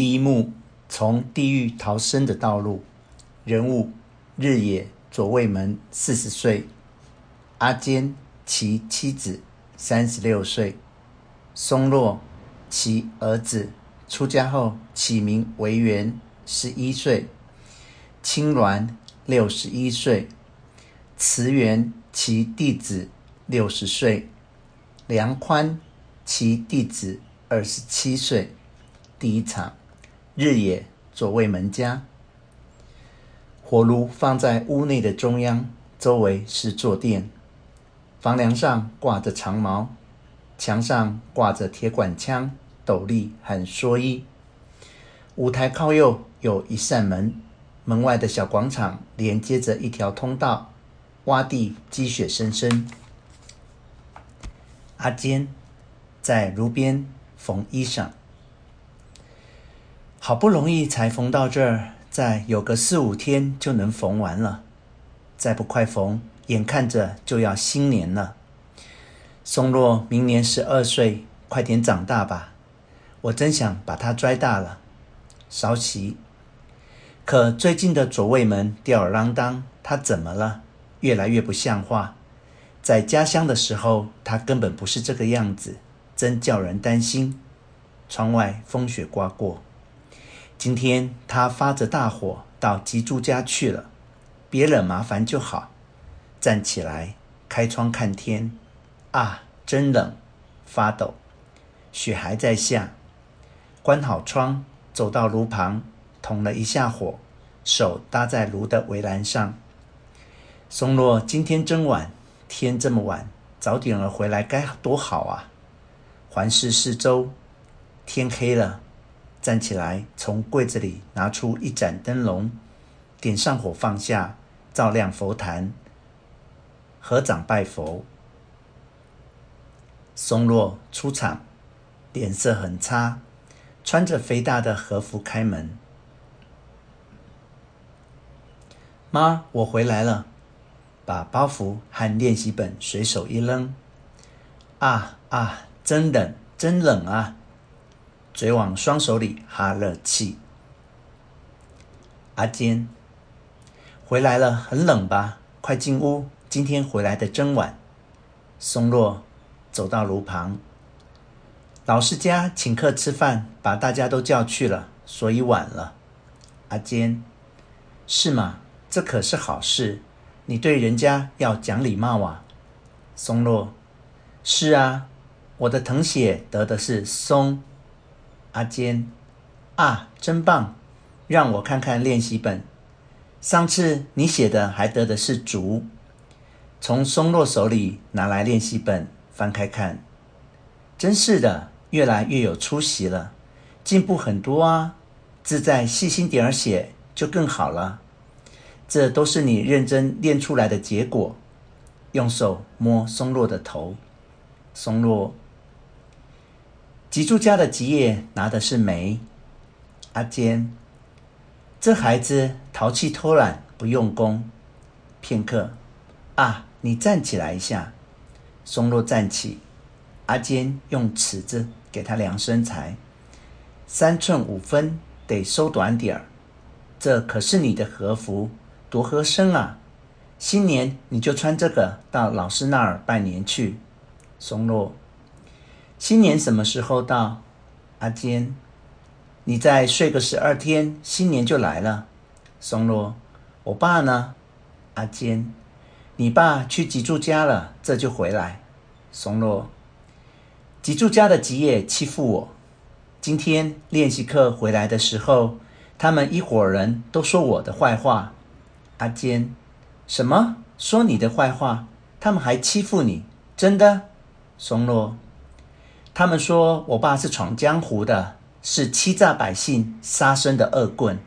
第一幕：从地狱逃生的道路。人物：日野左卫门，四十岁；阿坚，其妻子，三十六岁；松落，其儿子，出家后起名为元，十一岁；青鸾，六十一岁；慈元，其弟子，六十岁；梁宽，其弟子，二十七岁。第一场。日野左卫门家，火炉放在屋内的中央，周围是坐垫，房梁上挂着长矛，墙上挂着铁管枪、斗笠和蓑衣。舞台靠右有一扇门，门外的小广场连接着一条通道，洼地积雪深深。阿坚在炉边缝衣裳。好不容易才缝到这儿，再有个四五天就能缝完了。再不快缝，眼看着就要新年了。松落明年十二岁，快点长大吧！我真想把他拽大了。稍息，可最近的左卫门吊儿郎当，他怎么了？越来越不像话。在家乡的时候，他根本不是这个样子，真叫人担心。窗外风雪刮过。今天他发着大火到吉珠家去了，别惹麻烦就好。站起来，开窗看天，啊，真冷，发抖，雪还在下。关好窗，走到炉旁，捅了一下火，手搭在炉的围栏上。松落今天真晚，天这么晚，早点儿回来该多好啊！环视四周，天黑了。站起来，从柜子里拿出一盏灯笼，点上火，放下，照亮佛坛，合掌拜佛。松落出场，脸色很差，穿着肥大的和服开门。妈，我回来了，把包袱和练习本随手一扔。啊啊，真冷，真冷啊！嘴往双手里哈热气。阿坚回来了，很冷吧？快进屋，今天回来的真晚。松落走到炉旁，老师家请客吃饭，把大家都叫去了，所以晚了。阿坚是吗？这可是好事，你对人家要讲礼貌啊。松落是啊，我的藤血得的是松。阿坚，啊，真棒！让我看看练习本。上次你写的还得的是竹。从松落手里拿来练习本，翻开看，真是的，越来越有出息了，进步很多啊！字再细心点儿写，就更好了。这都是你认真练出来的结果。用手摸松落的头，松落。吉住家的吉业拿的是煤，阿坚，这孩子淘气偷懒，不用功。片刻，啊，你站起来一下。松落站起，阿坚用尺子给他量身材，三寸五分，得收短点儿。这可是你的和服，多合身啊！新年你就穿这个到老师那儿拜年去。松落。新年什么时候到？阿坚，你再睡个十二天，新年就来了。松落，我爸呢？阿坚，你爸去吉珠家了，这就回来。松落，吉珠家的吉野欺负我。今天练习课回来的时候，他们一伙人都说我的坏话。阿坚，什么？说你的坏话？他们还欺负你？真的？松落。他们说我爸是闯江湖的，是欺诈百姓、杀生的恶棍。